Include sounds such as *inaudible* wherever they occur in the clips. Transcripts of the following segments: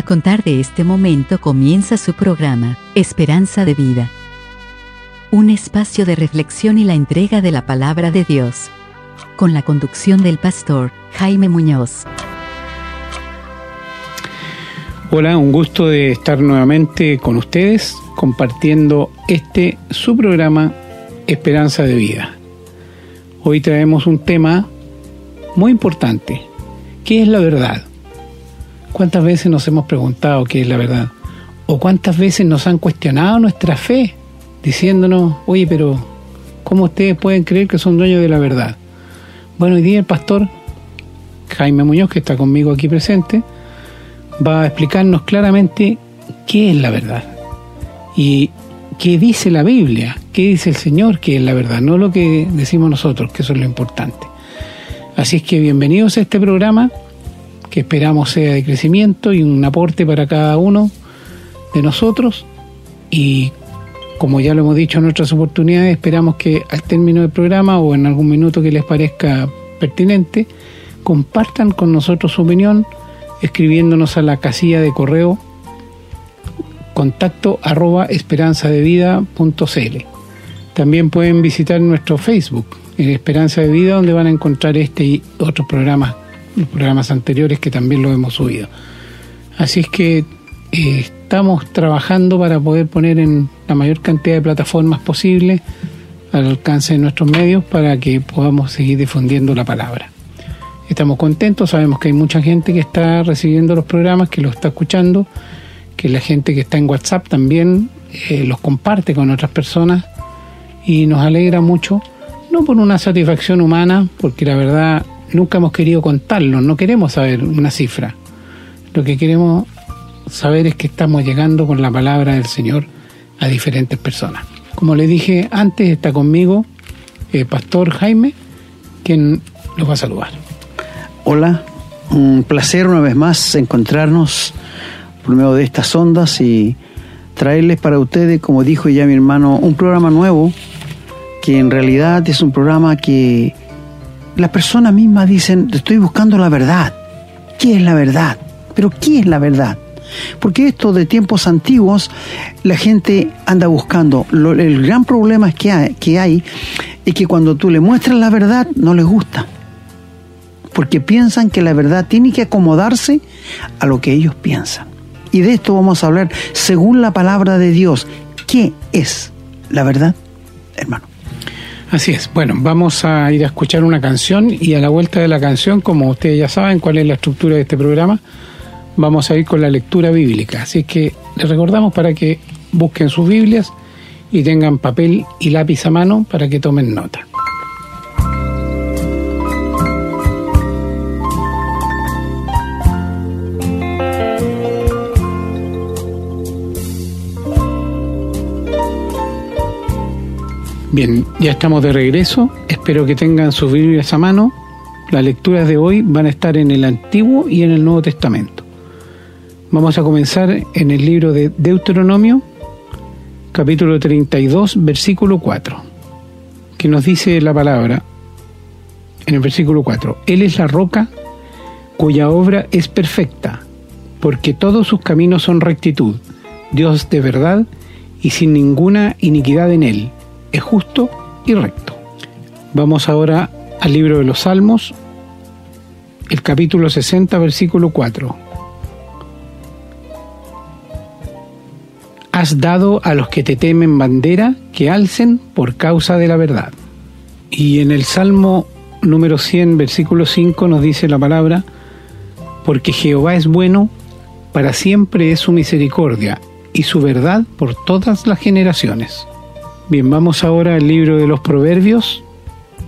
A contar de este momento comienza su programa, Esperanza de Vida. Un espacio de reflexión y la entrega de la palabra de Dios. Con la conducción del pastor Jaime Muñoz. Hola, un gusto de estar nuevamente con ustedes compartiendo este su programa Esperanza de Vida. Hoy traemos un tema muy importante. ¿Qué es la verdad? ¿Cuántas veces nos hemos preguntado qué es la verdad? ¿O cuántas veces nos han cuestionado nuestra fe diciéndonos, oye, pero ¿cómo ustedes pueden creer que son dueños de la verdad? Bueno, hoy día el pastor Jaime Muñoz, que está conmigo aquí presente, va a explicarnos claramente qué es la verdad y qué dice la Biblia, qué dice el Señor que es la verdad, no lo que decimos nosotros, que eso es lo importante. Así es que bienvenidos a este programa que esperamos sea de crecimiento y un aporte para cada uno de nosotros. Y como ya lo hemos dicho en otras oportunidades, esperamos que al término del programa o en algún minuto que les parezca pertinente, compartan con nosotros su opinión escribiéndonos a la casilla de correo contacto arroba esperanzadevida.cl. También pueden visitar nuestro Facebook, en Esperanza de Vida, donde van a encontrar este y otros programas los programas anteriores que también lo hemos subido. Así es que eh, estamos trabajando para poder poner en la mayor cantidad de plataformas posible al alcance de nuestros medios para que podamos seguir difundiendo la palabra. Estamos contentos, sabemos que hay mucha gente que está recibiendo los programas, que los está escuchando, que la gente que está en WhatsApp también eh, los comparte con otras personas y nos alegra mucho, no por una satisfacción humana, porque la verdad nunca hemos querido contarlo, no queremos saber una cifra. Lo que queremos saber es que estamos llegando con la palabra del Señor a diferentes personas. Como le dije antes, está conmigo el Pastor Jaime, quien los va a saludar. Hola, un placer una vez más encontrarnos por medio de estas ondas y traerles para ustedes, como dijo ya mi hermano, un programa nuevo que en realidad es un programa que las personas mismas dicen, estoy buscando la verdad. ¿Qué es la verdad? Pero ¿qué es la verdad? Porque esto de tiempos antiguos la gente anda buscando. el gran problema que hay, que hay es que cuando tú le muestras la verdad no les gusta. Porque piensan que la verdad tiene que acomodarse a lo que ellos piensan. Y de esto vamos a hablar según la palabra de Dios. ¿Qué es la verdad, hermano? Así es. Bueno, vamos a ir a escuchar una canción y a la vuelta de la canción, como ustedes ya saben cuál es la estructura de este programa, vamos a ir con la lectura bíblica. Así que les recordamos para que busquen sus Biblias y tengan papel y lápiz a mano para que tomen nota. Bien, ya estamos de regreso. Espero que tengan sus Biblias a mano. Las lecturas de hoy van a estar en el Antiguo y en el Nuevo Testamento. Vamos a comenzar en el libro de Deuteronomio, capítulo 32, versículo 4, que nos dice la palabra en el versículo 4. Él es la roca cuya obra es perfecta, porque todos sus caminos son rectitud, Dios de verdad y sin ninguna iniquidad en él es justo y recto. Vamos ahora al libro de los Salmos, el capítulo 60, versículo 4. Has dado a los que te temen bandera que alcen por causa de la verdad. Y en el Salmo número 100, versículo 5 nos dice la palabra, porque Jehová es bueno, para siempre es su misericordia y su verdad por todas las generaciones. Bien, vamos ahora al libro de los Proverbios.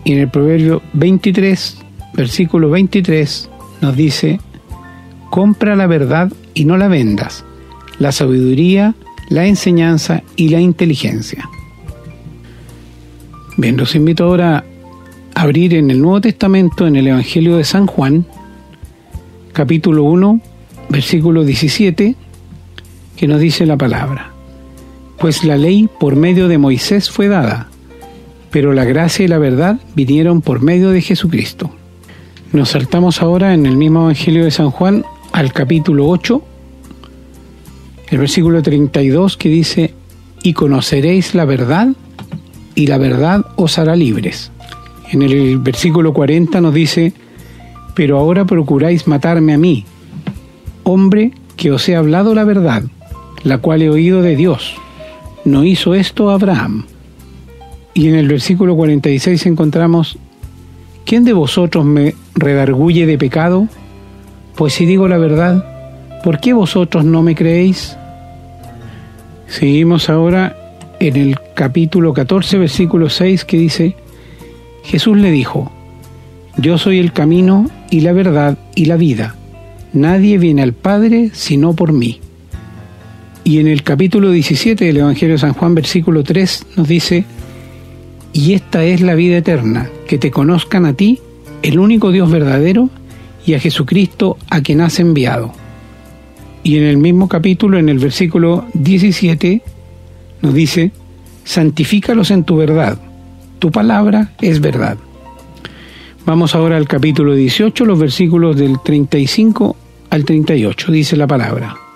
Y en el Proverbio 23, versículo 23, nos dice, compra la verdad y no la vendas, la sabiduría, la enseñanza y la inteligencia. Bien, los invito ahora a abrir en el Nuevo Testamento, en el Evangelio de San Juan, capítulo 1, versículo 17, que nos dice la palabra pues la ley por medio de Moisés fue dada, pero la gracia y la verdad vinieron por medio de Jesucristo. Nos saltamos ahora en el mismo Evangelio de San Juan al capítulo 8, El versículo 32 que dice, y conoceréis la verdad, y la verdad os hará libres. En el versículo 40 nos dice, pero ahora procuráis matarme a mí, hombre que os he hablado la verdad, la cual he oído de Dios. ¿No hizo esto Abraham? Y en el versículo 46 encontramos, ¿quién de vosotros me redarguye de pecado? Pues si digo la verdad, ¿por qué vosotros no me creéis? Seguimos ahora en el capítulo 14, versículo 6, que dice, Jesús le dijo, Yo soy el camino y la verdad y la vida. Nadie viene al Padre sino por mí. Y en el capítulo 17 del Evangelio de San Juan, versículo 3, nos dice, Y esta es la vida eterna, que te conozcan a ti, el único Dios verdadero, y a Jesucristo a quien has enviado. Y en el mismo capítulo, en el versículo 17, nos dice, santifícalos en tu verdad, tu palabra es verdad. Vamos ahora al capítulo 18, los versículos del 35 al 38, dice la palabra.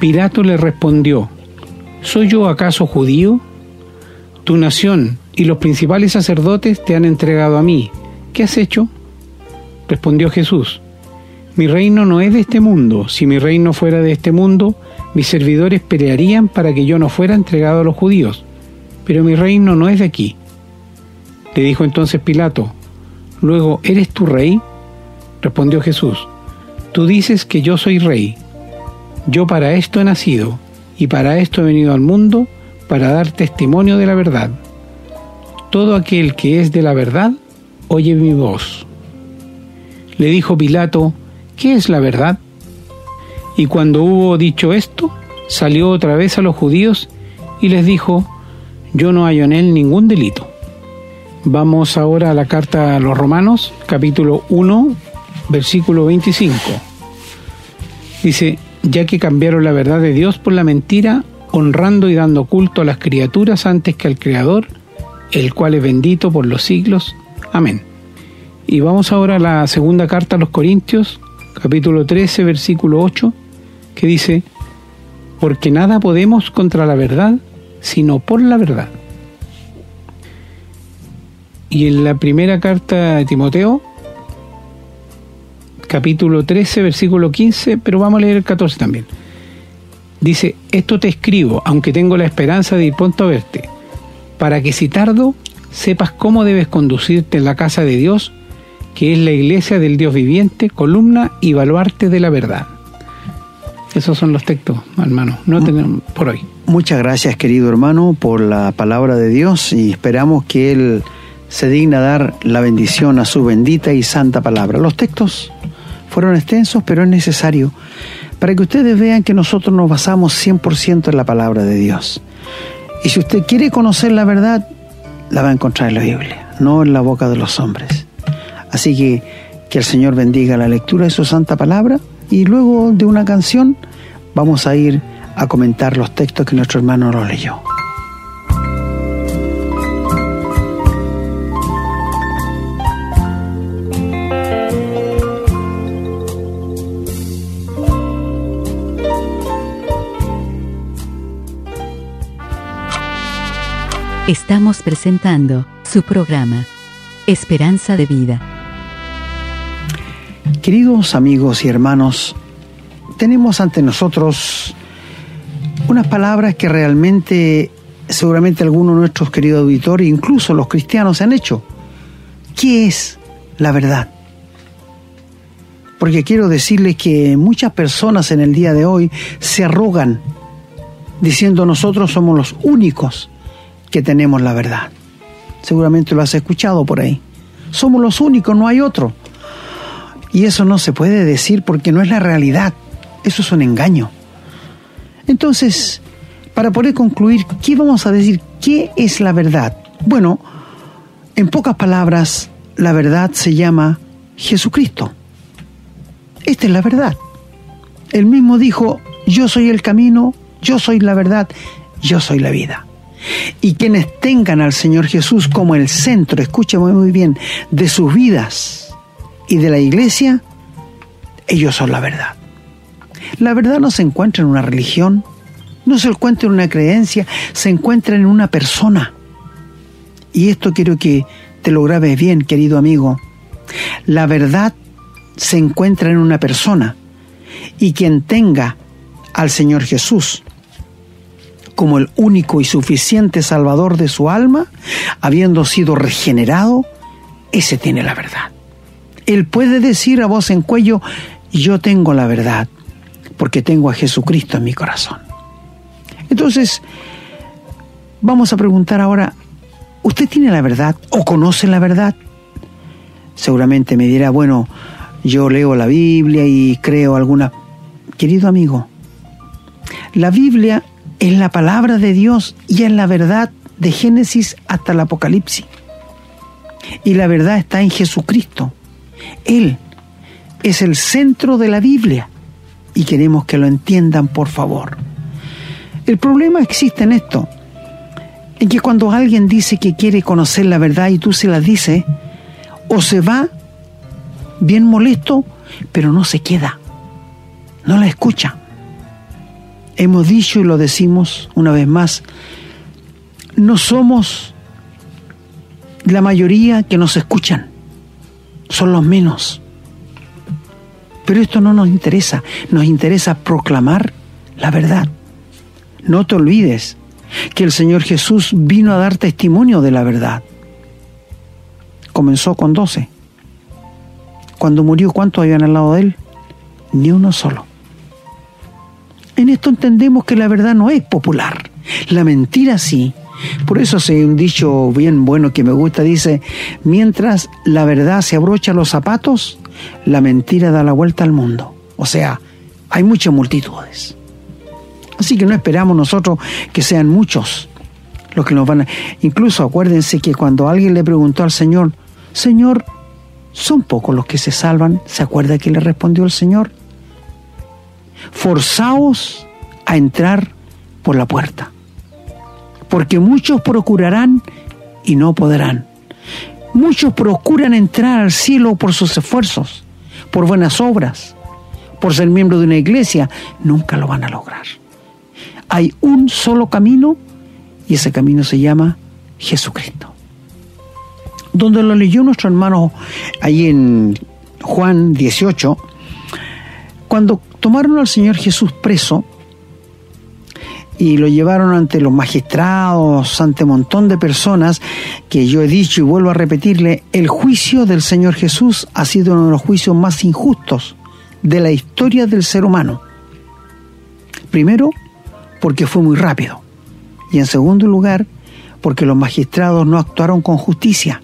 Pilato le respondió, ¿soy yo acaso judío? Tu nación y los principales sacerdotes te han entregado a mí. ¿Qué has hecho? Respondió Jesús, mi reino no es de este mundo. Si mi reino fuera de este mundo, mis servidores pelearían para que yo no fuera entregado a los judíos. Pero mi reino no es de aquí. Le dijo entonces Pilato, luego, ¿eres tu rey? Respondió Jesús, tú dices que yo soy rey. Yo para esto he nacido y para esto he venido al mundo, para dar testimonio de la verdad. Todo aquel que es de la verdad, oye mi voz. Le dijo Pilato, ¿qué es la verdad? Y cuando hubo dicho esto, salió otra vez a los judíos y les dijo, yo no hallo en él ningún delito. Vamos ahora a la carta a los Romanos, capítulo 1, versículo 25. Dice, ya que cambiaron la verdad de Dios por la mentira, honrando y dando culto a las criaturas antes que al Creador, el cual es bendito por los siglos. Amén. Y vamos ahora a la segunda carta a los Corintios, capítulo 13, versículo 8, que dice, porque nada podemos contra la verdad, sino por la verdad. Y en la primera carta de Timoteo, capítulo 13, versículo 15, pero vamos a leer el 14 también. Dice, esto te escribo, aunque tengo la esperanza de ir pronto a verte, para que si tardo, sepas cómo debes conducirte en la casa de Dios, que es la iglesia del Dios viviente, columna y baluarte de la verdad. Esos son los textos, hermano, no tenemos por hoy. Muchas gracias, querido hermano, por la palabra de Dios y esperamos que Él se digna dar la bendición a su bendita y santa palabra. Los textos fueron extensos, pero es necesario para que ustedes vean que nosotros nos basamos 100% en la palabra de Dios. Y si usted quiere conocer la verdad, la va a encontrar en la Biblia, no en la boca de los hombres. Así que que el Señor bendiga la lectura de su santa palabra y luego de una canción vamos a ir a comentar los textos que nuestro hermano nos leyó. Estamos presentando su programa, Esperanza de Vida. Queridos amigos y hermanos, tenemos ante nosotros unas palabras que realmente seguramente algunos de nuestros queridos auditores, incluso los cristianos, han hecho. ¿Qué es la verdad? Porque quiero decirles que muchas personas en el día de hoy se arrogan diciendo nosotros somos los únicos que tenemos la verdad. Seguramente lo has escuchado por ahí. Somos los únicos, no hay otro. Y eso no se puede decir porque no es la realidad. Eso es un engaño. Entonces, para poder concluir, ¿qué vamos a decir? ¿Qué es la verdad? Bueno, en pocas palabras, la verdad se llama Jesucristo. Esta es la verdad. Él mismo dijo, yo soy el camino, yo soy la verdad, yo soy la vida. Y quienes tengan al Señor Jesús como el centro, escúchame muy bien, de sus vidas y de la iglesia, ellos son la verdad. La verdad no se encuentra en una religión, no se encuentra en una creencia, se encuentra en una persona. Y esto quiero que te lo grabes bien, querido amigo. La verdad se encuentra en una persona. Y quien tenga al Señor Jesús como el único y suficiente Salvador de su alma, habiendo sido regenerado, ese tiene la verdad. Él puede decir a voz en cuello, yo tengo la verdad, porque tengo a Jesucristo en mi corazón. Entonces, vamos a preguntar ahora, ¿usted tiene la verdad o conoce la verdad? Seguramente me dirá, bueno, yo leo la Biblia y creo alguna... Querido amigo, la Biblia es la palabra de Dios y es la verdad de Génesis hasta el Apocalipsis. Y la verdad está en Jesucristo. Él es el centro de la Biblia y queremos que lo entiendan, por favor. El problema existe en esto, en que cuando alguien dice que quiere conocer la verdad y tú se la dices, o se va bien molesto, pero no se queda, no la escucha. Hemos dicho y lo decimos una vez más, no somos la mayoría que nos escuchan, son los menos. Pero esto no nos interesa, nos interesa proclamar la verdad. No te olvides que el Señor Jesús vino a dar testimonio de la verdad. Comenzó con doce. Cuando murió, ¿cuántos habían al lado de él? Ni uno solo. En esto entendemos que la verdad no es popular, la mentira sí. Por eso hay un dicho bien bueno que me gusta, dice, mientras la verdad se abrocha los zapatos, la mentira da la vuelta al mundo. O sea, hay muchas multitudes. Así que no esperamos nosotros que sean muchos los que nos van a... Incluso acuérdense que cuando alguien le preguntó al Señor, Señor, ¿son pocos los que se salvan? ¿Se acuerda que le respondió el Señor? Forzaos a entrar por la puerta, porque muchos procurarán y no podrán. Muchos procuran entrar al cielo por sus esfuerzos, por buenas obras, por ser miembro de una iglesia, nunca lo van a lograr. Hay un solo camino y ese camino se llama Jesucristo. Donde lo leyó nuestro hermano ahí en Juan 18, cuando tomaron al Señor Jesús preso y lo llevaron ante los magistrados, ante un montón de personas, que yo he dicho y vuelvo a repetirle, el juicio del Señor Jesús ha sido uno de los juicios más injustos de la historia del ser humano. Primero, porque fue muy rápido. Y en segundo lugar, porque los magistrados no actuaron con justicia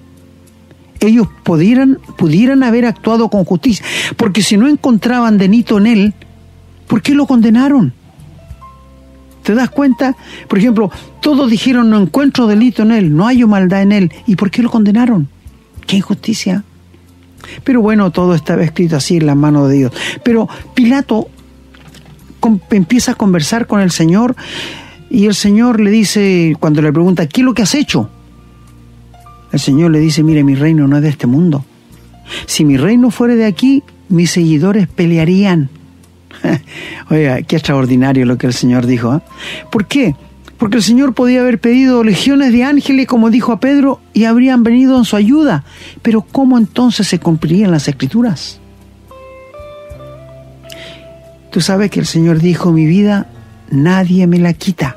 ellos pudieran, pudieran haber actuado con justicia, porque si no encontraban delito en él, ¿por qué lo condenaron? ¿Te das cuenta? Por ejemplo, todos dijeron no encuentro delito en él, no hay maldad en él, ¿y por qué lo condenaron? ¿Qué injusticia? Pero bueno, todo estaba escrito así en la mano de Dios. Pero Pilato empieza a conversar con el Señor y el Señor le dice, cuando le pregunta, ¿qué es lo que has hecho? El Señor le dice, mire, mi reino no es de este mundo. Si mi reino fuera de aquí, mis seguidores pelearían. *laughs* Oiga, qué extraordinario lo que el Señor dijo. ¿eh? ¿Por qué? Porque el Señor podía haber pedido legiones de ángeles, como dijo a Pedro, y habrían venido en su ayuda. Pero ¿cómo entonces se cumplirían las escrituras? Tú sabes que el Señor dijo, mi vida nadie me la quita.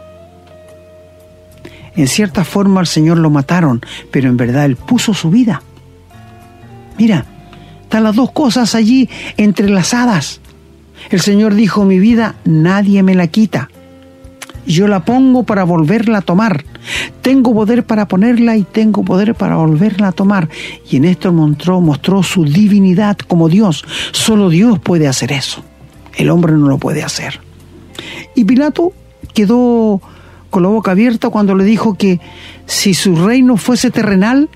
En cierta forma al Señor lo mataron, pero en verdad Él puso su vida. Mira, están las dos cosas allí entrelazadas. El Señor dijo, mi vida nadie me la quita. Yo la pongo para volverla a tomar. Tengo poder para ponerla y tengo poder para volverla a tomar. Y en esto mostró, su divinidad como Dios. Solo Dios puede hacer eso. El hombre no lo puede hacer. Y Pilato quedó con la boca abierta cuando le dijo que si su reino fuese terrenal,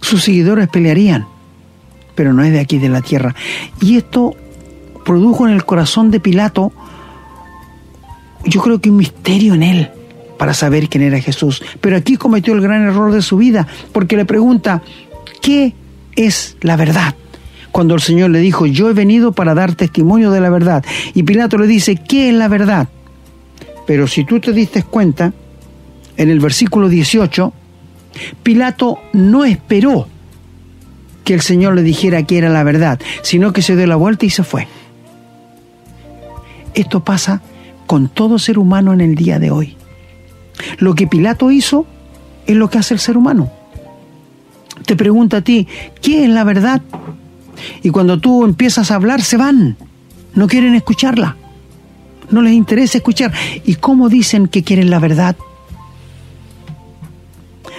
sus seguidores pelearían, pero no es de aquí de la tierra. Y esto produjo en el corazón de Pilato, yo creo que un misterio en él para saber quién era Jesús. Pero aquí cometió el gran error de su vida, porque le pregunta, ¿qué es la verdad? cuando el Señor le dijo, yo he venido para dar testimonio de la verdad. Y Pilato le dice, ¿qué es la verdad? Pero si tú te diste cuenta, en el versículo 18, Pilato no esperó que el Señor le dijera que era la verdad, sino que se dio la vuelta y se fue. Esto pasa con todo ser humano en el día de hoy. Lo que Pilato hizo es lo que hace el ser humano. Te pregunta a ti, ¿qué es la verdad? Y cuando tú empiezas a hablar, se van. No quieren escucharla. No les interesa escuchar. ¿Y cómo dicen que quieren la verdad?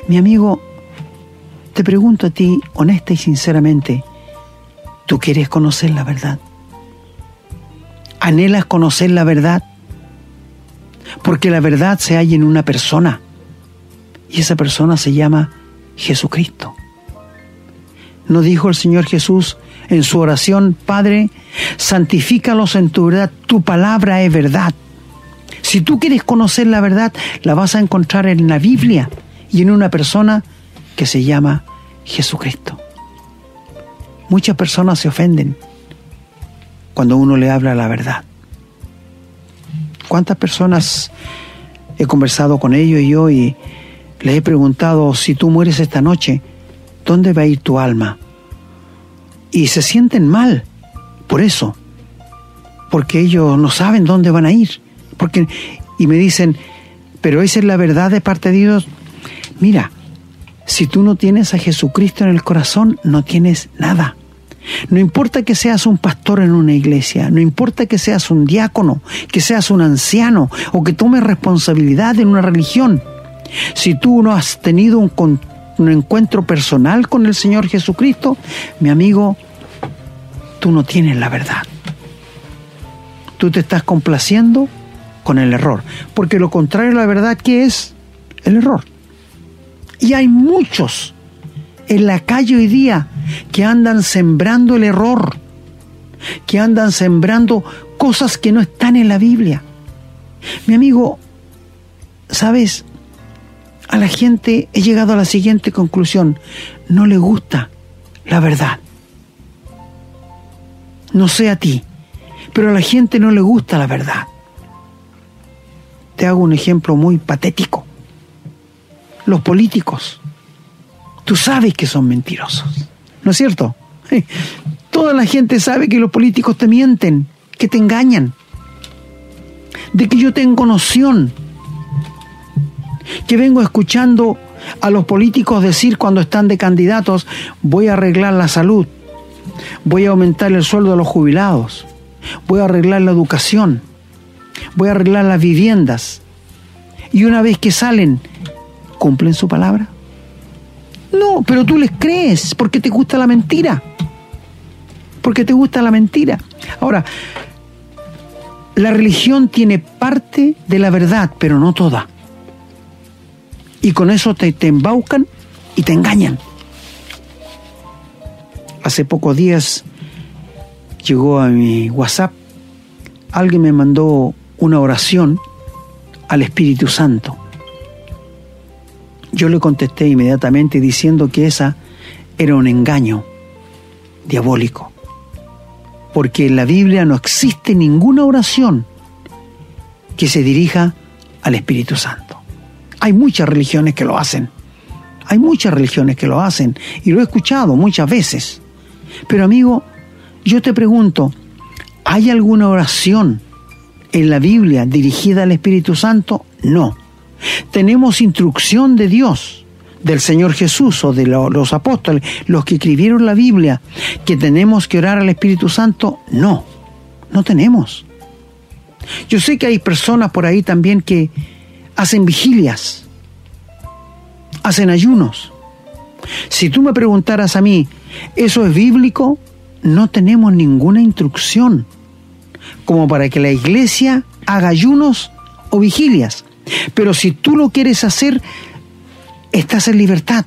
Mi amigo, te pregunto a ti, honesta y sinceramente, ¿tú quieres conocer la verdad? ¿Anhelas conocer la verdad? Porque la verdad se halla en una persona y esa persona se llama Jesucristo. ¿No dijo el Señor Jesús en su oración, Padre, santifícalos en tu verdad, tu palabra es verdad? Si tú quieres conocer la verdad, la vas a encontrar en la Biblia y en una persona que se llama Jesucristo. Muchas personas se ofenden cuando uno le habla la verdad. ¿Cuántas personas he conversado con ellos y yo y les he preguntado, si tú mueres esta noche, ¿dónde va a ir tu alma? Y se sienten mal por eso, porque ellos no saben dónde van a ir. Porque, y me dicen, pero esa es la verdad de parte de Dios. Mira, si tú no tienes a Jesucristo en el corazón, no tienes nada. No importa que seas un pastor en una iglesia, no importa que seas un diácono, que seas un anciano o que tomes responsabilidad en una religión. Si tú no has tenido un, encuentro personal con el Señor Jesucristo, mi amigo, tú no tienes la verdad. Tú te estás complaciendo con el error, porque lo contrario a la verdad, ¿qué es? El error. Y hay muchos en la calle hoy día que andan sembrando el error, que andan sembrando cosas que no están en la Biblia. Mi amigo, ¿sabes? A la gente he llegado a la siguiente conclusión. No le gusta la verdad. No sé a ti, pero a la gente no le gusta la verdad. Te hago un ejemplo muy patético los políticos. Tú sabes que son mentirosos, ¿no es cierto? Toda la gente sabe que los políticos te mienten, que te engañan, de que yo tengo noción, que vengo escuchando a los políticos decir cuando están de candidatos, voy a arreglar la salud, voy a aumentar el sueldo de los jubilados, voy a arreglar la educación, voy a arreglar las viviendas. Y una vez que salen ¿Cumplen su palabra? No, pero tú les crees porque te gusta la mentira. Porque te gusta la mentira. Ahora, la religión tiene parte de la verdad, pero no toda. Y con eso te, te embaucan y te engañan. Hace pocos días llegó a mi WhatsApp, alguien me mandó una oración al Espíritu Santo. Yo le contesté inmediatamente diciendo que esa era un engaño diabólico, porque en la Biblia no existe ninguna oración que se dirija al Espíritu Santo. Hay muchas religiones que lo hacen, hay muchas religiones que lo hacen, y lo he escuchado muchas veces. Pero amigo, yo te pregunto, ¿hay alguna oración en la Biblia dirigida al Espíritu Santo? No. Tenemos instrucción de Dios, del Señor Jesús o de los apóstoles, los que escribieron la Biblia, que tenemos que orar al Espíritu Santo. No, no tenemos. Yo sé que hay personas por ahí también que hacen vigilias, hacen ayunos. Si tú me preguntaras a mí, ¿eso es bíblico? No tenemos ninguna instrucción como para que la iglesia haga ayunos o vigilias. Pero si tú lo quieres hacer, estás en libertad,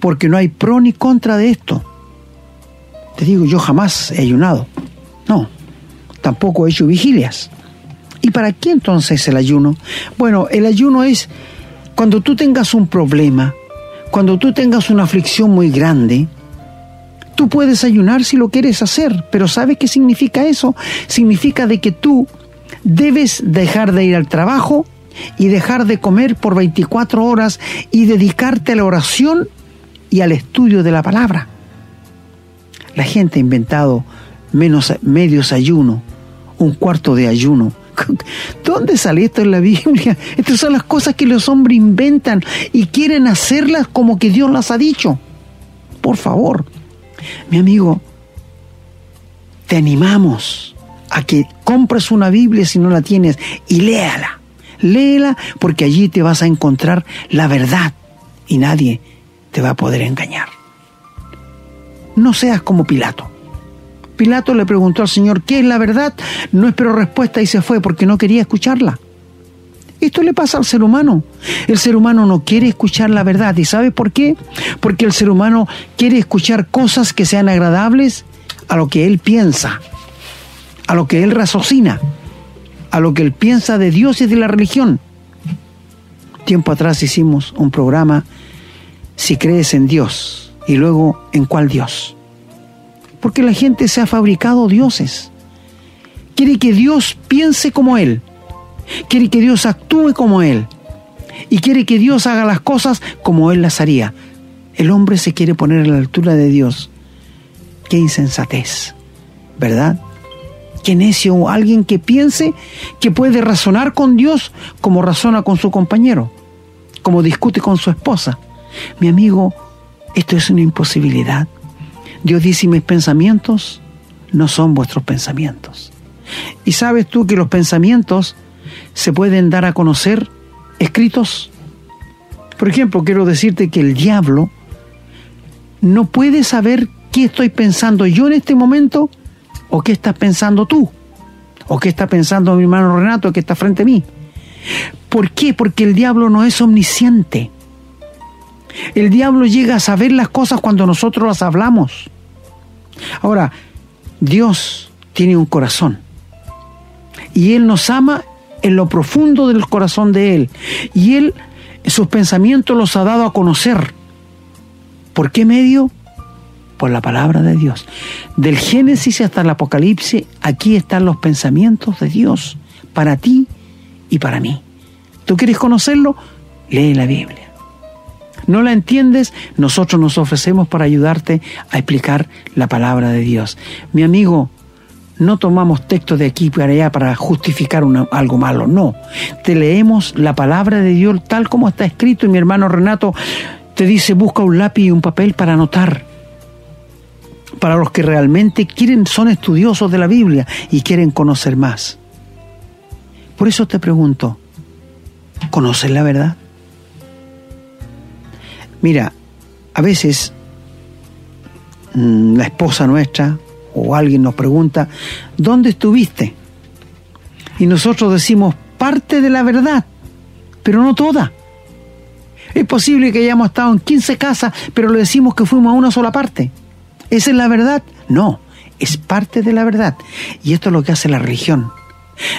porque no hay pro ni contra de esto. Te digo, yo jamás he ayunado. No, tampoco he hecho vigilias. ¿Y para qué entonces el ayuno? Bueno, el ayuno es cuando tú tengas un problema, cuando tú tengas una aflicción muy grande, Tú puedes ayunar si lo quieres hacer, pero ¿sabes qué significa eso? Significa de que tú debes dejar de ir al trabajo y dejar de comer por 24 horas y dedicarte a la oración y al estudio de la palabra. La gente ha inventado menos, medios ayuno, un cuarto de ayuno. *laughs* ¿Dónde sale esto en la Biblia? Estas son las cosas que los hombres inventan y quieren hacerlas como que Dios las ha dicho. Por favor, mi amigo, te animamos a que compres una Biblia si no la tienes y léala. Léela porque allí te vas a encontrar la verdad y nadie te va a poder engañar. No seas como Pilato. Pilato le preguntó al Señor, ¿qué es la verdad? No esperó respuesta y se fue porque no quería escucharla. Esto le pasa al ser humano. El ser humano no quiere escuchar la verdad. ¿Y sabe por qué? Porque el ser humano quiere escuchar cosas que sean agradables a lo que él piensa, a lo que él raciocina, a lo que él piensa de Dios y de la religión. Tiempo atrás hicimos un programa, Si crees en Dios, y luego en cuál Dios. Porque la gente se ha fabricado dioses. Quiere que Dios piense como Él quiere que Dios actúe como Él y quiere que Dios haga las cosas como Él las haría. El hombre se quiere poner a la altura de Dios. Qué insensatez, ¿verdad? Qué necio alguien que piense que puede razonar con Dios como razona con su compañero, como discute con su esposa. Mi amigo, esto es una imposibilidad. Dios dice, mis pensamientos no son vuestros pensamientos. Y sabes tú que los pensamientos se pueden dar a conocer escritos. Por ejemplo, quiero decirte que el diablo no puede saber qué estoy pensando yo en este momento o qué estás pensando tú o qué está pensando mi hermano Renato que está frente a mí. ¿Por qué? Porque el diablo no es omnisciente. El diablo llega a saber las cosas cuando nosotros las hablamos. Ahora, Dios tiene un corazón y Él nos ama en lo profundo del corazón de Él. Y Él, sus pensamientos los ha dado a conocer. ¿Por qué medio? Por la palabra de Dios. Del Génesis hasta el Apocalipsis, aquí están los pensamientos de Dios para ti y para mí. ¿Tú quieres conocerlo? Lee la Biblia. ¿No la entiendes? Nosotros nos ofrecemos para ayudarte a explicar la palabra de Dios. Mi amigo, no tomamos textos de aquí para allá para justificar algo malo, no. Te leemos la palabra de Dios tal como está escrito y mi hermano Renato te dice busca un lápiz y un papel para anotar. Para los que realmente quieren, son estudiosos de la Biblia y quieren conocer más. Por eso te pregunto, ¿conoces la verdad? Mira, a veces mm, la esposa nuestra o alguien nos pregunta, ¿dónde estuviste? Y nosotros decimos parte de la verdad, pero no toda. Es posible que hayamos estado en 15 casas, pero le decimos que fuimos a una sola parte. ¿Esa es la verdad? No, es parte de la verdad. Y esto es lo que hace la religión.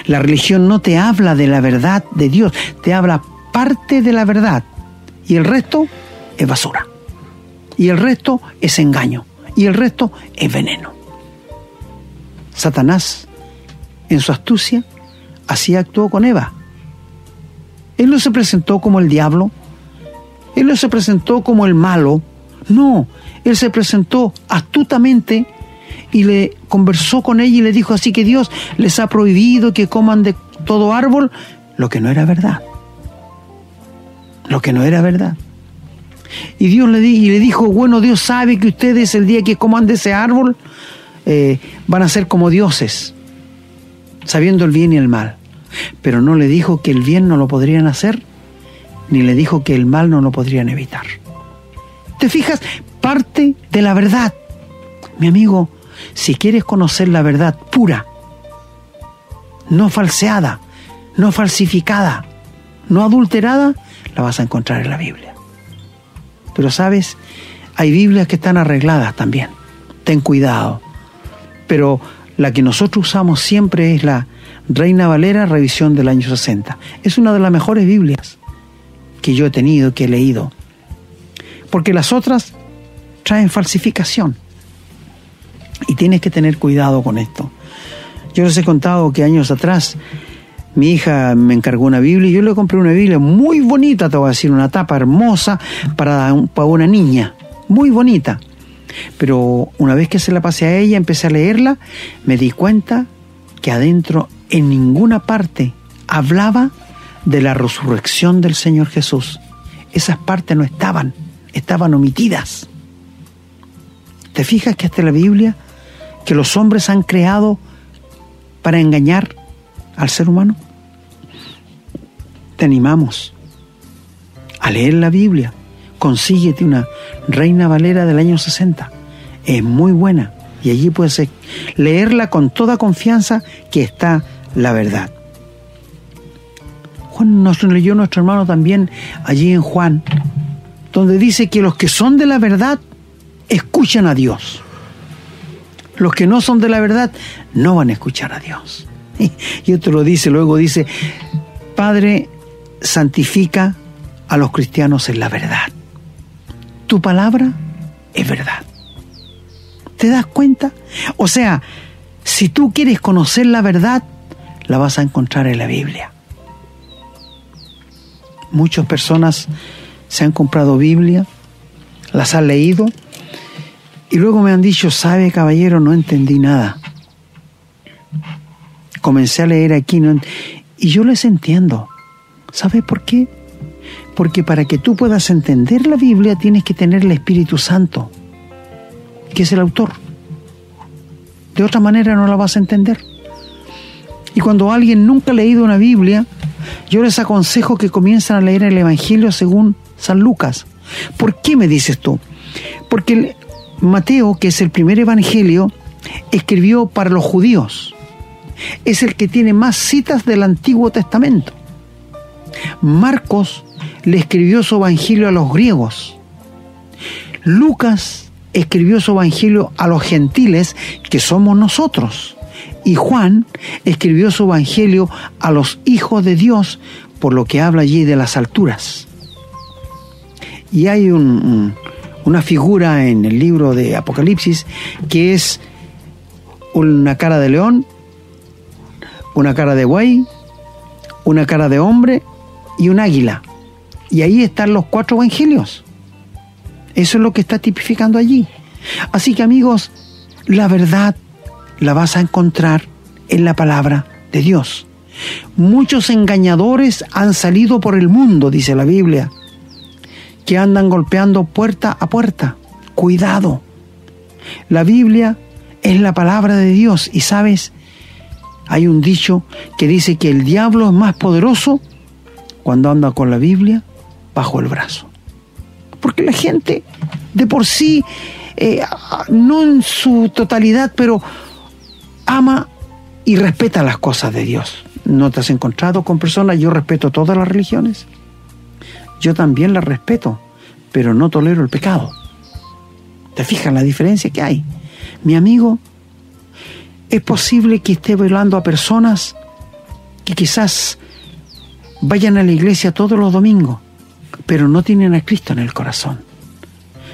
La religión no te habla de la verdad de Dios, te habla parte de la verdad. Y el resto es basura. Y el resto es engaño. Y el resto es veneno. Satanás, en su astucia, así actuó con Eva. Él no se presentó como el diablo, él no se presentó como el malo, no, él se presentó astutamente y le conversó con ella y le dijo así que Dios les ha prohibido que coman de todo árbol lo que no era verdad. Lo que no era verdad. Y Dios le, y le dijo, bueno, Dios sabe que ustedes el día que coman de ese árbol eh, van a ser como dioses, sabiendo el bien y el mal. Pero no le dijo que el bien no lo podrían hacer, ni le dijo que el mal no lo podrían evitar. ¿Te fijas? Parte de la verdad. Mi amigo, si quieres conocer la verdad pura, no falseada, no falsificada, no adulterada, la vas a encontrar en la Biblia. Pero sabes, hay Biblias que están arregladas también. Ten cuidado pero la que nosotros usamos siempre es la Reina Valera, revisión del año 60. Es una de las mejores Biblias que yo he tenido, que he leído. Porque las otras traen falsificación. Y tienes que tener cuidado con esto. Yo les he contado que años atrás mi hija me encargó una Biblia y yo le compré una Biblia muy bonita, te voy a decir, una tapa hermosa para, para una niña, muy bonita. Pero una vez que se la pasé a ella, empecé a leerla, me di cuenta que adentro en ninguna parte hablaba de la resurrección del Señor Jesús. Esas partes no estaban, estaban omitidas. ¿Te fijas que hasta la Biblia, que los hombres han creado para engañar al ser humano? Te animamos a leer la Biblia. Consíguete una Reina Valera del año 60. Es muy buena y allí puedes leerla con toda confianza que está la verdad. Juan nos leyó nuestro hermano también allí en Juan, donde dice que los que son de la verdad escuchan a Dios. Los que no son de la verdad no van a escuchar a Dios. *laughs* Y otro lo dice, luego dice, Padre, santifica a los cristianos en la verdad. Tu palabra es verdad. ¿Te das cuenta? O sea, si tú quieres conocer la verdad, la vas a encontrar en la Biblia. Muchas personas se han comprado Biblia, las han leído y luego me han dicho, sabe caballero, no entendí nada. Comencé a leer aquí y yo les entiendo. ¿Sabe por qué? Porque para que tú puedas entender la Biblia tienes que tener el Espíritu Santo que es el autor. De otra manera no la vas a entender. Y cuando alguien nunca ha leído una Biblia, yo les aconsejo que comiencen a leer el Evangelio según San Lucas. ¿Por qué me dices tú? Porque Mateo, que es el primer Evangelio, escribió para los judíos. Es el que tiene más citas del Antiguo Testamento. Marcos le escribió su Evangelio a los griegos. Lucas escribió su evangelio a los gentiles, que somos nosotros. Y Juan escribió su evangelio a los hijos de Dios, por lo que habla allí de las alturas. Y hay una figura en el libro de Apocalipsis que es una cara de león, una cara de buey, una cara de hombre y un águila. Y ahí están los cuatro evangelios. Eso es lo que está tipificando allí. Así que amigos, la verdad la vas a encontrar en la palabra de Dios. Muchos engañadores han salido por el mundo, dice la Biblia, que andan golpeando puerta a puerta. Cuidado. La Biblia es la palabra de Dios y sabes, hay un dicho que dice que el diablo es más poderoso cuando anda con la Biblia bajo el brazo porque la gente de por sí, eh, no en su totalidad, pero ama y respeta las cosas de Dios. ¿No te has encontrado con personas? Yo respeto todas las religiones. Yo también las respeto, pero no tolero el pecado. ¿Te fijas la diferencia que hay? Mi amigo, es posible que esté violando a personas que quizás vayan a la iglesia todos los domingos, pero no tienen a Cristo en el corazón.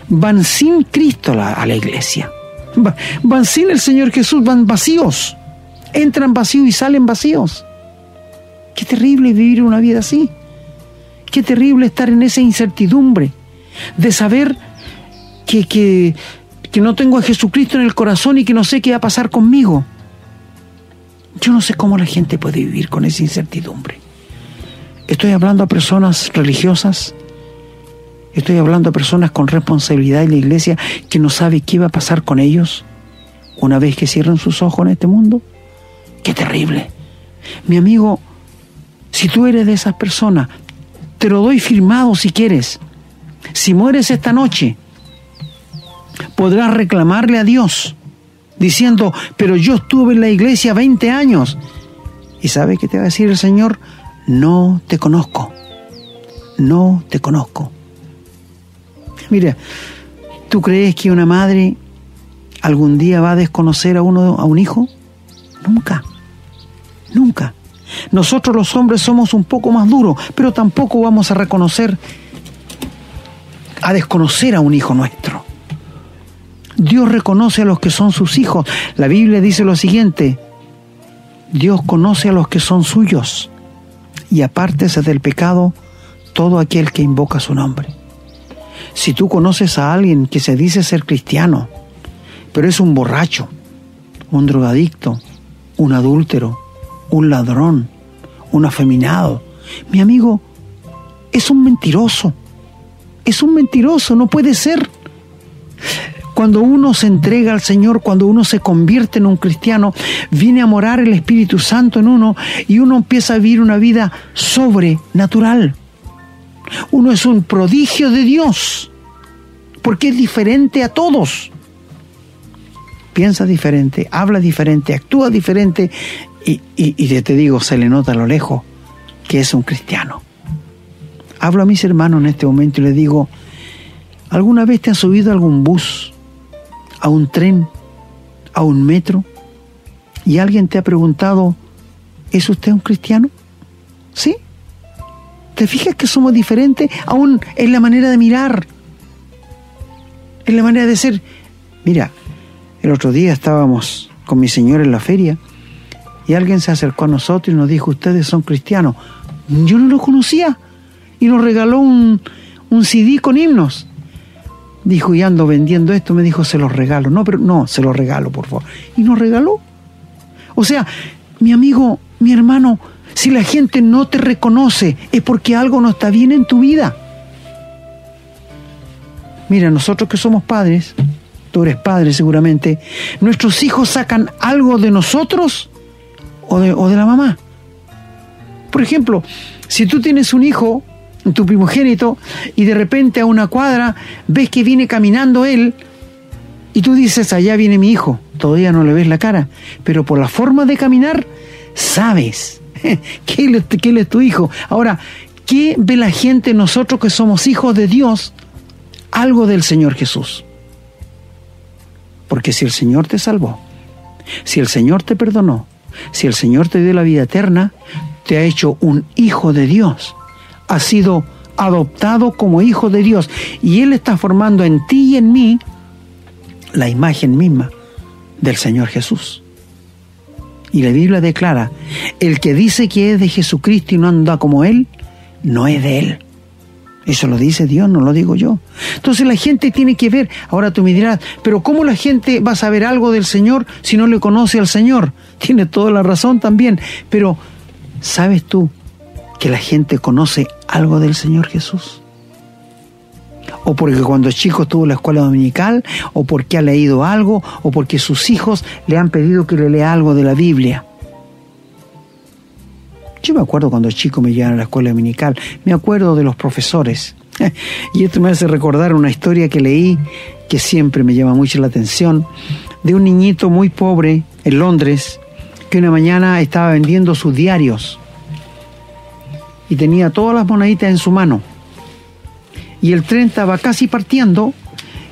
Van sin Cristo a la iglesia. Van sin el Señor Jesús, van vacíos. Entran vacíos y salen vacíos. Qué terrible vivir una vida así. Qué terrible estar en esa incertidumbre de saber que, que, que no tengo a Jesucristo en el corazón y que no sé qué va a pasar conmigo. Yo no sé cómo la gente puede vivir con esa incertidumbre. Estoy hablando a personas religiosas, estoy hablando a personas con responsabilidad en la iglesia que no sabe qué va a pasar con ellos una vez que cierran sus ojos en este mundo. Qué terrible. Mi amigo, si tú eres de esas personas, te lo doy firmado si quieres. Si mueres esta noche, podrás reclamarle a Dios diciendo, pero yo estuve en la iglesia 20 años. ¿Y sabe qué te va a decir el Señor? no te conozco, no te conozco. Mira, ¿tú crees que una madre algún día va a desconocer a uno a un hijo? Nunca, nunca. Nosotros los hombres somos un poco más duros, pero tampoco vamos a reconocer, a desconocer a un hijo nuestro. Dios reconoce a los que son sus hijos. La Biblia dice lo siguiente, Dios conoce a los que son suyos y apártese del pecado todo aquel que invoca su nombre. Si tú conoces a alguien que se dice ser cristiano, pero es un borracho, un drogadicto, un adúltero, un ladrón, un afeminado, mi amigo, es un mentiroso. Es un mentiroso, no puede ser. Cuando uno se entrega al Señor, cuando uno se convierte en un cristiano, viene a morar el Espíritu Santo en uno y uno empieza a vivir una vida sobrenatural. Uno es un prodigio de Dios, porque es diferente a todos. Piensa diferente, habla diferente, actúa diferente y, y, te digo, se le nota a lo lejos que es un cristiano. Hablo a mis hermanos en este momento y les digo, ¿alguna vez te has subido a algún bus, a un tren, a un metro y alguien te ha preguntado, ¿es usted un cristiano? ¿Sí? ¿Te fijas que somos diferentes aún en la manera de mirar? En la manera de ser. Mira, el otro día estábamos con mi señor en la feria y alguien se acercó a nosotros y nos dijo, ustedes son cristianos. Yo no lo conocía y nos regaló un, un CD con himnos. Dijo, y ando vendiendo esto, me dijo, se los regalo. No, pero no, se los regalo, por favor. Y nos regaló. O sea, mi amigo, mi hermano, si la gente no te reconoce, es porque algo no está bien en tu vida. Mira, nosotros que somos padres, tú eres padre seguramente, nuestros hijos sacan algo de nosotros o de, la mamá. Por ejemplo, si tú tienes un hijo, tu primogénito, y de repente a una cuadra ves que viene caminando él, y tú dices, allá viene mi hijo, todavía no le ves la cara, pero por la forma de caminar, sabes *laughs* que él, es tu hijo. Ahora, ¿qué ve la gente nosotros que somos hijos de Dios? Algo del Señor Jesús. Porque si el Señor te salvó, si el Señor te perdonó, si el Señor te dio la vida eterna, te ha hecho un hijo de Dios. Ha sido adoptado como hijo de Dios. Y Él está formando en ti y en mí la imagen misma del Señor Jesús. Y la Biblia declara, el que dice que es de Jesucristo y no anda como Él, no es de Él. Eso lo dice Dios, no lo digo yo. Entonces la gente tiene que ver, ahora tú me dirás, pero ¿cómo la gente va a saber algo del Señor si no le conoce al Señor? *laughs* Tiene toda la razón también, pero ¿sabes tú que la gente conoce algo del Señor Jesús? o porque cuando chico estuvo en la escuela dominical, o porque ha leído algo, o porque sus hijos le han pedido que le lea algo de la Biblia. Yo me acuerdo cuando chico me llevaron a la escuela dominical, me acuerdo de los profesores. *laughs* Y esto me hace recordar una historia que leí que siempre me llama mucho la atención, de un niñito muy pobre en Londres, que una mañana estaba vendiendo sus diarios y tenía todas las moneditas en su mano y el tren estaba casi partiendo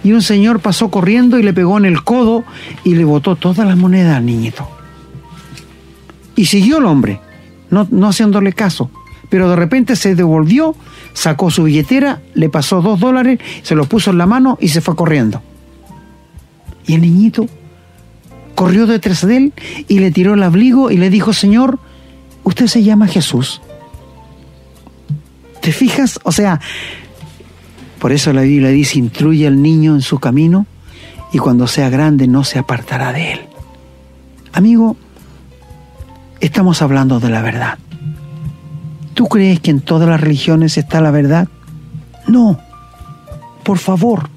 y un señor pasó corriendo y le pegó en el codo y le botó todas las monedas al niñito. Y siguió el hombre, no, no haciéndole caso, pero de repente se devolvió, sacó su billetera, le pasó dos dólares, se los puso en la mano y se fue corriendo. Y el niñito corrió detrás de él y le tiró el abrigo y le dijo, Señor, usted se llama Jesús. ¿Te fijas? O sea, por eso la Biblia dice, instruye al niño en su camino y cuando sea grande no se apartará de él. Amigo, estamos hablando de la verdad. ¿Tú crees que en todas las religiones está la verdad? No, por favor.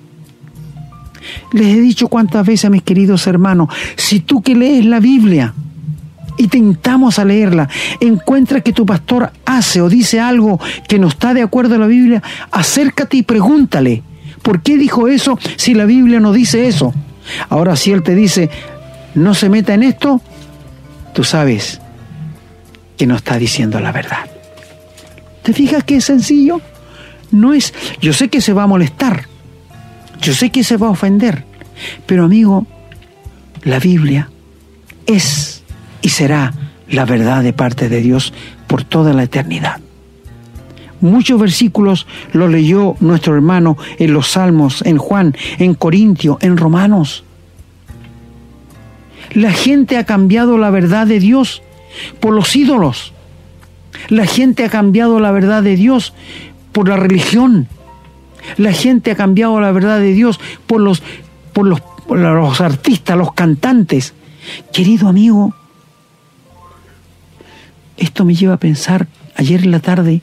Les he dicho cuántas veces a mis queridos hermanos, si tú que lees la Biblia, y tentamos a leerla, encuentra que tu pastor hace o dice algo que no está de acuerdo a la Biblia, acércate y pregúntale, ¿por qué dijo eso si la Biblia no dice eso? Ahora si él te dice, no se meta en esto, tú sabes que no está diciendo la verdad. ¿Te fijas que es sencillo? No es, yo sé que se va a molestar, yo sé que se va a ofender, pero amigo, la Biblia es y será la verdad de parte de Dios por toda la eternidad. Muchos versículos los leyó nuestro hermano en los Salmos, en Juan, en Corintio, en Romanos. La gente ha cambiado la verdad de Dios por los ídolos. La gente ha cambiado la verdad de Dios por la religión. La gente ha cambiado la verdad de Dios por los, por los, por los artistas, los cantantes. Querido amigo, esto me lleva a pensar, ayer en la tarde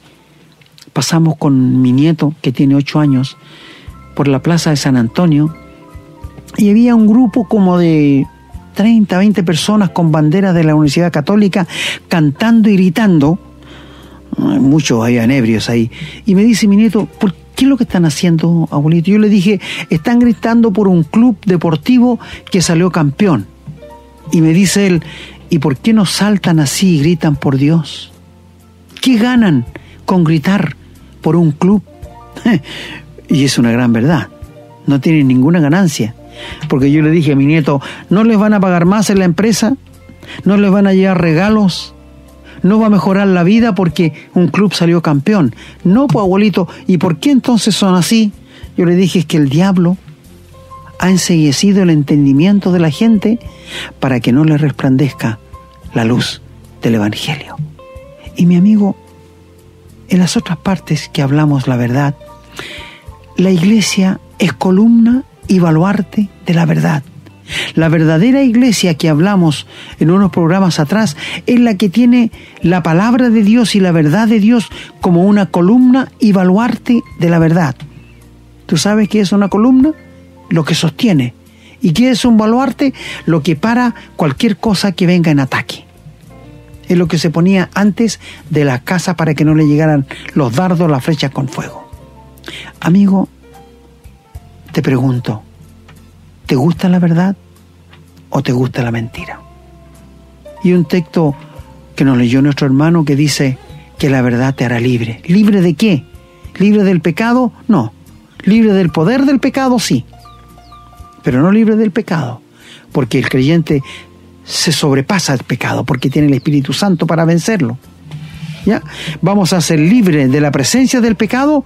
pasamos con mi nieto, que tiene ocho años, por la plaza de San Antonio, y había un grupo como de 30, 20 personas con banderas de la Universidad Católica cantando y gritando. Muchos habían ebrios ahí. Y me dice mi nieto, ¿por qué es lo que están haciendo, abuelito? Yo le dije, están gritando por un club deportivo que salió campeón. Y me dice él, ¿y por qué no saltan así y gritan por Dios? ¿Qué ganan con gritar por un club? *laughs* y es una gran verdad. No tienen ninguna ganancia porque yo le dije a mi nieto, no les van a pagar más en la empresa, no les van a llevar regalos, no va a mejorar la vida porque un club salió campeón. No, pues abuelito, ¿y por qué entonces son así? Yo le dije, es que el diablo ha enseguecido el entendimiento de la gente para que no le resplandezca la luz del Evangelio. Y mi amigo, en las otras partes que hablamos la verdad, la iglesia es columna y baluarte de la verdad. La verdadera iglesia que hablamos en unos programas atrás es la que tiene la palabra de Dios y la verdad de Dios como una columna y baluarte de la verdad. ¿Tú sabes qué es una columna? Lo que sostiene. ¿Y qué es un baluarte? Lo que para cualquier cosa que venga en ataque. Es lo que se ponía antes de la casa para que no le llegaran los dardos, las flechas con fuego. Amigo, te pregunto, ¿te gusta la verdad o te gusta la mentira? Y un texto que nos leyó nuestro hermano que dice que la verdad te hará libre. ¿Libre de qué? ¿Libre del pecado? No. ¿Libre del poder del pecado? Sí. Pero no libre del pecado, porque el creyente se sobrepasa el pecado, porque tiene el Espíritu Santo para vencerlo. ¿Ya? Vamos a ser libres de la presencia del pecado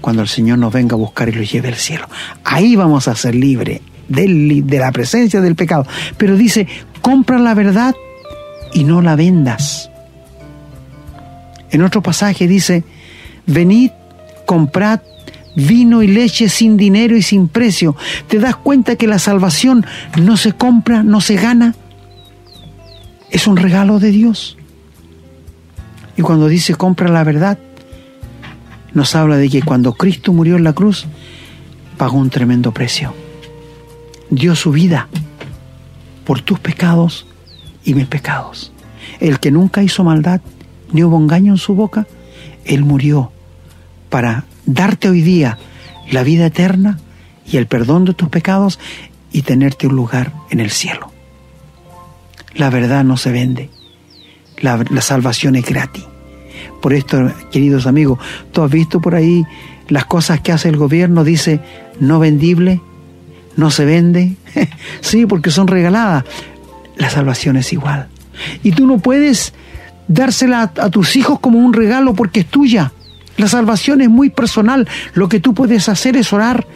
cuando el Señor nos venga a buscar y lo lleve al cielo. Ahí vamos a ser libres de la presencia del pecado. Pero dice, compra la verdad y no la vendas. En otro pasaje dice, venid, comprad vino y leche sin dinero y sin precio. ¿Te das cuenta que la salvación no se compra, no se gana? Es un regalo de Dios. Y cuando dice compra la verdad, nos habla de que cuando Cristo murió en la cruz, pagó un tremendo precio. Dio su vida por tus pecados y mis pecados. El que nunca hizo maldad, ni hubo engaño en su boca, Él murió para darte hoy día la vida eterna y el perdón de tus pecados y tenerte un lugar en el cielo. La verdad no se vende, la, la salvación es gratis. Por esto, queridos amigos, tú has visto por ahí las cosas que hace el gobierno, dice no vendible, no se vende. *laughs* sí, porque son regaladas. La salvación es igual. Y tú no puedes dársela a tus hijos como un regalo porque es tuya. La salvación es muy personal. Lo que tú puedes hacer es orar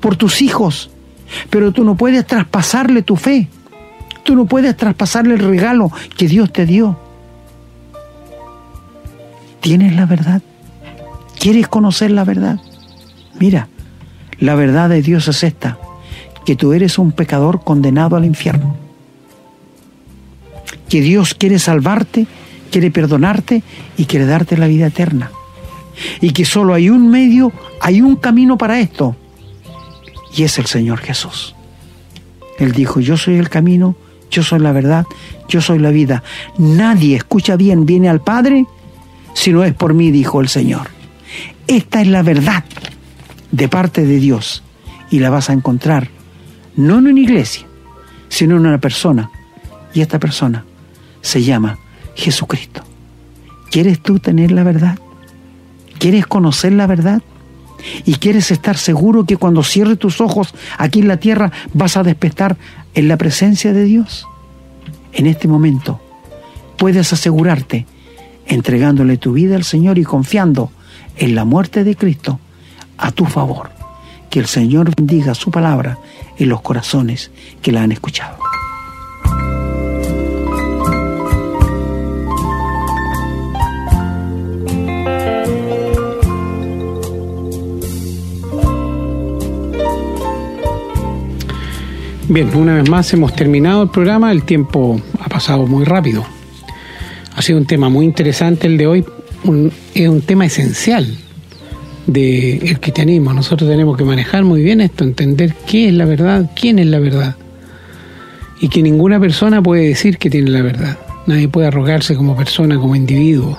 por tus hijos, pero tú no puedes traspasarle tu fe. Tú no puedes traspasarle el regalo que Dios te dio. ¿Tienes la verdad? ¿Quieres conocer la verdad? Mira, la verdad de Dios es esta, que tú eres un pecador condenado al infierno. Que Dios quiere salvarte, quiere perdonarte y quiere darte la vida eterna. Y que solo hay un medio, hay un camino para esto. Y es el Señor Jesús. Él dijo, yo soy el camino, yo soy la verdad, yo soy la vida. Nadie, escucha bien, viene al Padre si no es por mí, dijo el Señor. Esta es la verdad de parte de Dios y la vas a encontrar no en una iglesia, sino en una persona. Y esta persona se llama Jesucristo. ¿Quieres tú tener la verdad? ¿Quieres conocer la verdad? ¿Y quieres estar seguro que cuando cierres tus ojos aquí en la tierra vas a despertar en la presencia de Dios? En este momento puedes asegurarte entregándole tu vida al Señor y confiando en la muerte de Cristo a tu favor. Que el Señor bendiga su palabra en los corazones que la han escuchado. Bien, una vez más hemos terminado el programa, el tiempo ha pasado muy rápido. Sido un tema muy interesante el de hoy, es un tema esencial del cristianismo. Nosotros tenemos que manejar muy bien esto, entender qué es la verdad, quién es la verdad. Y que ninguna persona puede decir que tiene la verdad. Nadie puede arrogarse como persona, como individuo.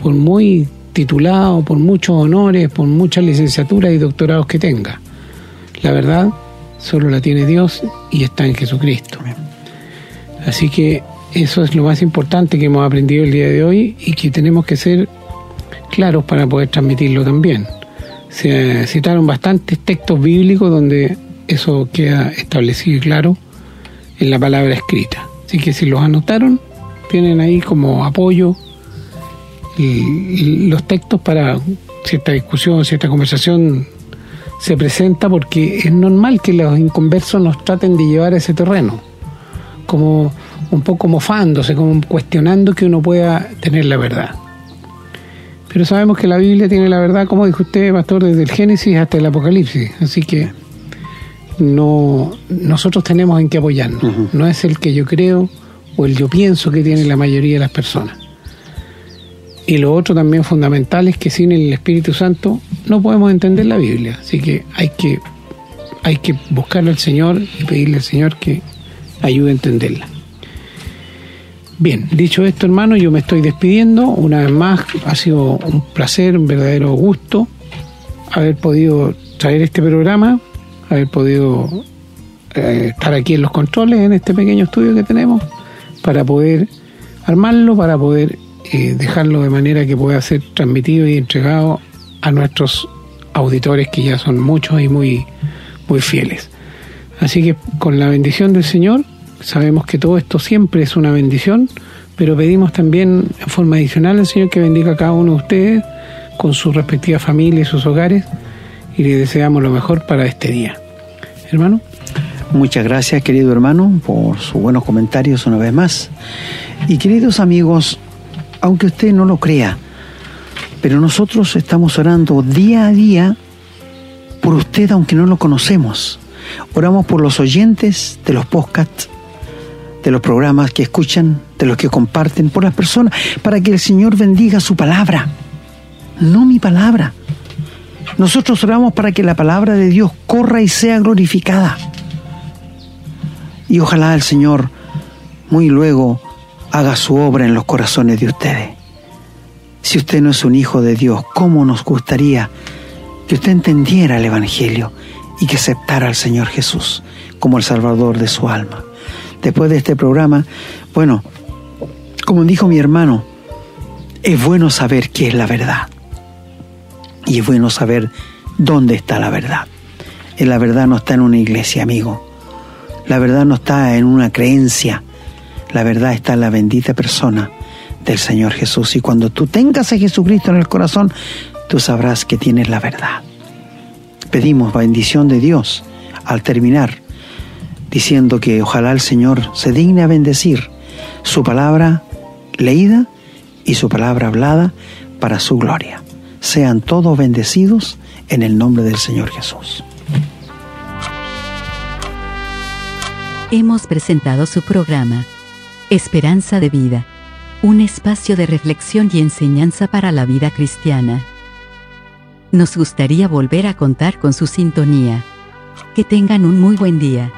Por muy titulado, por muchos honores, por muchas licenciaturas y doctorados que tenga. La verdad solo la tiene Dios y está en Jesucristo. Así que eso es lo más importante que hemos aprendido el día de hoy y que tenemos que ser claros para poder transmitirlo también. Se citaron bastantes textos bíblicos donde eso queda establecido y claro en la palabra escrita. Así que si los anotaron, tienen ahí como apoyo los textos para cierta discusión, cierta conversación se presenta porque es normal que los inconversos nos traten de llevar a ese terreno, como un poco mofándose, como cuestionando que uno pueda tener la verdad. Pero sabemos que la Biblia tiene la verdad, como dijo usted, pastor, desde el Génesis hasta el Apocalipsis. Así que no nosotros tenemos en qué apoyarnos. No es el que yo creo o el yo pienso que tiene la mayoría de las personas. Y lo otro también fundamental es que sin el Espíritu Santo no podemos entender la Biblia. Así que hay que, hay que buscarle al Señor y pedirle al Señor que ayude a entenderla. Bien, dicho esto, hermano, yo me estoy despidiendo. Una vez más, ha sido un placer, un verdadero gusto haber podido traer este programa, haber podido eh, estar aquí en los controles, en este pequeño estudio que tenemos, para poder armarlo, para poder eh, dejarlo de manera que pueda ser transmitido y entregado a nuestros auditores que ya son muchos y muy, muy fieles. Así que con la bendición del Señor, Sabemos que todo esto siempre es una bendición, pero pedimos también en forma adicional al Señor que bendiga a cada uno de ustedes con su respectiva familia y sus hogares y le deseamos lo mejor para este día. Hermano. Muchas gracias, querido hermano, por sus buenos comentarios una vez más. Y queridos amigos, aunque usted no lo crea, pero nosotros estamos orando día a día por usted, aunque no lo conocemos. Oramos por los oyentes de los podcasts de los programas que escuchan, de los que comparten, por las personas, para que el Señor bendiga su palabra, no mi palabra. Nosotros oramos para que la palabra de Dios corra y sea glorificada. Y ojalá el Señor muy luego haga su obra en los corazones de ustedes. Si usted no es un hijo de Dios, ¿cómo nos gustaría que usted entendiera el Evangelio y que aceptara al Señor Jesús como el Salvador de su alma? Después de este programa, bueno, como dijo mi hermano, es bueno saber qué es la verdad. Y es bueno saber dónde está la verdad. Y la verdad no está en una iglesia, amigo. La verdad no está en una creencia. La verdad está en la bendita persona del Señor Jesús. Y cuando tú tengas a Jesucristo en el corazón, tú sabrás que tienes la verdad. Pedimos bendición de Dios al terminar diciendo que ojalá el Señor se digne a bendecir su palabra leída y su palabra hablada para su gloria. Sean todos bendecidos en el nombre del Señor Jesús. Hemos presentado su programa, Esperanza de Vida, un espacio de reflexión y enseñanza para la vida cristiana. Nos gustaría volver a contar con su sintonía. Que tengan un muy buen día.